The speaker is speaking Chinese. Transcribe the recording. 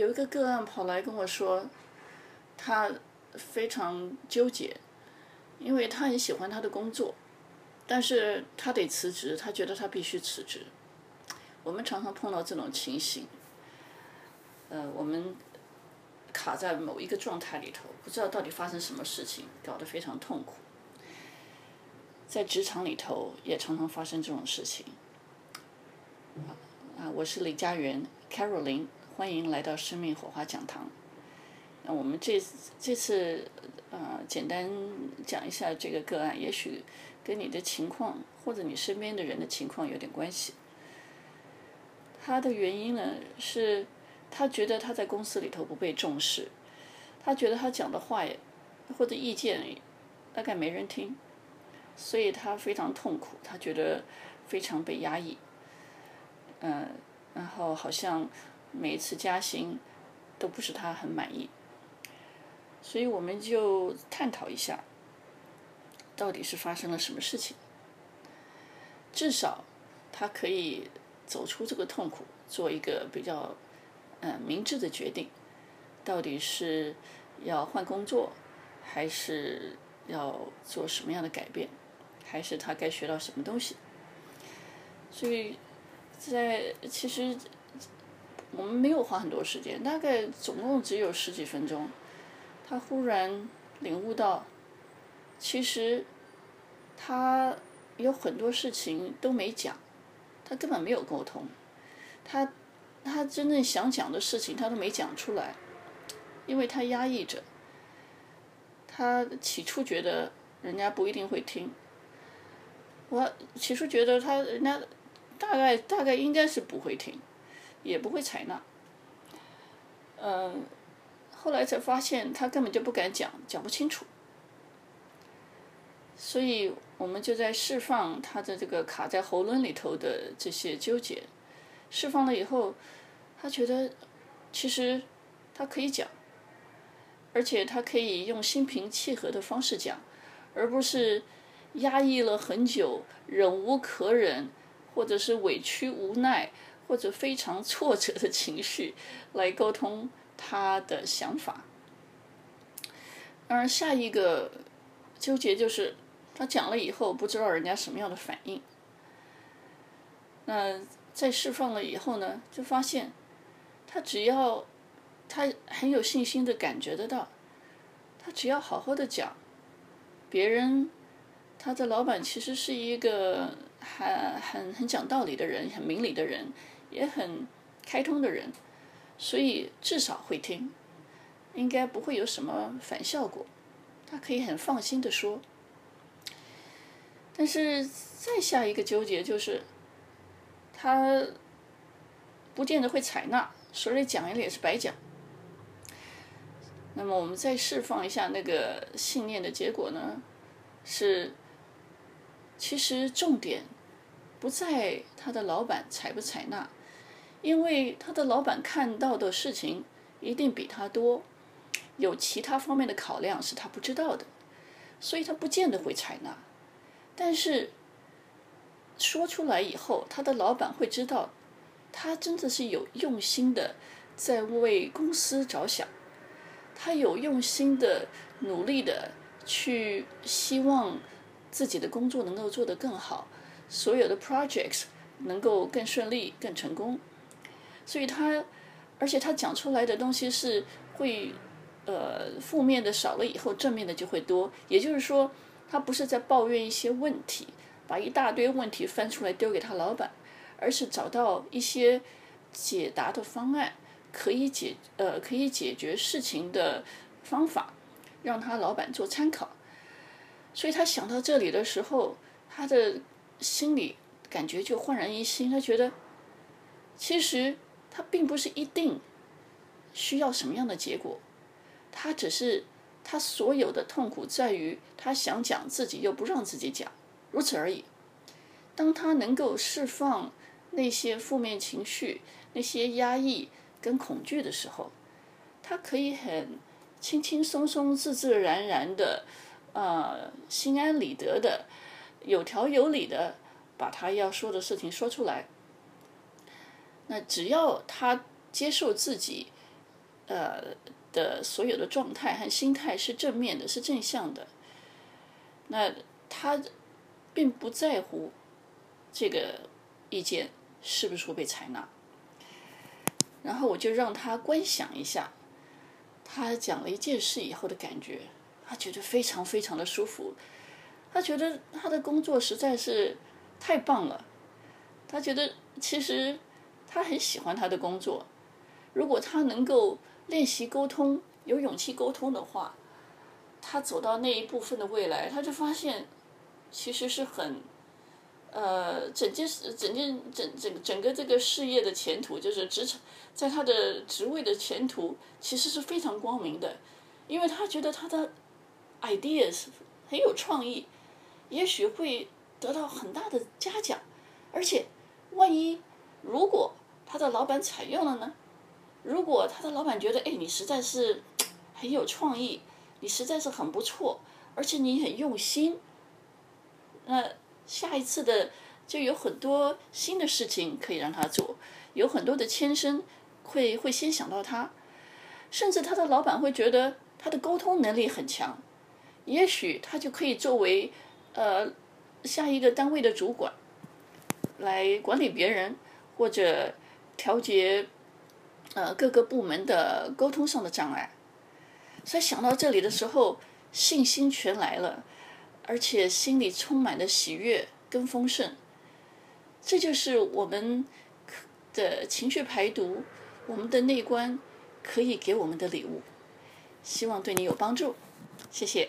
有一个个案跑来跟我说，他非常纠结，因为他很喜欢他的工作，但是他得辞职，他觉得他必须辞职。我们常常碰到这种情形，呃，我们卡在某一个状态里头，不知道到底发生什么事情，搞得非常痛苦。在职场里头也常常发生这种事情。啊，我是李佳媛，Caroline，欢迎来到生命火花讲堂。那我们这这次呃，简单讲一下这个个案，也许跟你的情况或者你身边的人的情况有点关系。他的原因呢，是他觉得他在公司里头不被重视，他觉得他讲的话也或者意见大概没人听，所以他非常痛苦，他觉得非常被压抑，嗯，然后好像每一次加薪都不是他很满意，所以我们就探讨一下，到底是发生了什么事情，至少他可以。走出这个痛苦，做一个比较，嗯、呃，明智的决定，到底是要换工作，还是要做什么样的改变，还是他该学到什么东西？所以在其实我们没有花很多时间，大概总共只有十几分钟，他忽然领悟到，其实他有很多事情都没讲。他根本没有沟通，他他真正想讲的事情他都没讲出来，因为他压抑着。他起初觉得人家不一定会听，我起初觉得他人家大概大概应该是不会听，也不会采纳。嗯，后来才发现他根本就不敢讲，讲不清楚。所以我们就在释放他的这个卡在喉咙里头的这些纠结，释放了以后，他觉得其实他可以讲，而且他可以用心平气和的方式讲，而不是压抑了很久、忍无可忍，或者是委屈无奈，或者非常挫折的情绪来沟通他的想法。而下一个纠结就是。他讲了以后，不知道人家什么样的反应。那在释放了以后呢，就发现，他只要他很有信心的感觉得到，他只要好好的讲，别人他的老板其实是一个很很很讲道理的人，很明理的人，也很开通的人，所以至少会听，应该不会有什么反效果，他可以很放心的说。但是再下一个纠结就是，他不见得会采纳，所以讲了也是白讲。那么我们再释放一下那个信念的结果呢？是，其实重点不在他的老板采不采纳，因为他的老板看到的事情一定比他多，有其他方面的考量是他不知道的，所以他不见得会采纳。但是说出来以后，他的老板会知道，他真的是有用心的在为公司着想，他有用心的努力的去希望自己的工作能够做得更好，所有的 projects 能够更顺利、更成功。所以他，而且他讲出来的东西是会，呃，负面的少了以后，正面的就会多。也就是说。他不是在抱怨一些问题，把一大堆问题翻出来丢给他老板，而是找到一些解答的方案，可以解呃可以解决事情的方法，让他老板做参考。所以他想到这里的时候，他的心里感觉就焕然一新。他觉得，其实他并不是一定需要什么样的结果，他只是。他所有的痛苦在于，他想讲自己又不让自己讲，如此而已。当他能够释放那些负面情绪、那些压抑跟恐惧的时候，他可以很轻轻松松、自自然然的，呃，心安理得的、有条有理的把他要说的事情说出来。那只要他接受自己呃的所有的状态和心态是正面的，是正向的。那他并不在乎这个意见是不是会被采纳。然后我就让他观想一下，他讲了一件事以后的感觉，他觉得非常非常的舒服，他觉得他的工作实在是太棒了，他觉得其实他很喜欢他的工作，如果他能够练习沟通，有勇气沟通的话，他走到那一部分的未来，他就发现其实是很。呃，整件事，整件整整整个这个事业的前途，就是职场，在他的职位的前途，其实是非常光明的，因为他觉得他的 ideas 很有创意，也许会得到很大的嘉奖，而且，万一如果他的老板采用了呢？如果他的老板觉得，哎，你实在是 很有创意，你实在是很不错，而且你很用心，那。下一次的就有很多新的事情可以让他做，有很多的牵生会会先想到他，甚至他的老板会觉得他的沟通能力很强，也许他就可以作为呃下一个单位的主管，来管理别人或者调节呃各个部门的沟通上的障碍。所以想到这里的时候，信心全来了。而且心里充满了喜悦跟丰盛，这就是我们的情绪排毒，我们的内观可以给我们的礼物。希望对你有帮助，谢谢。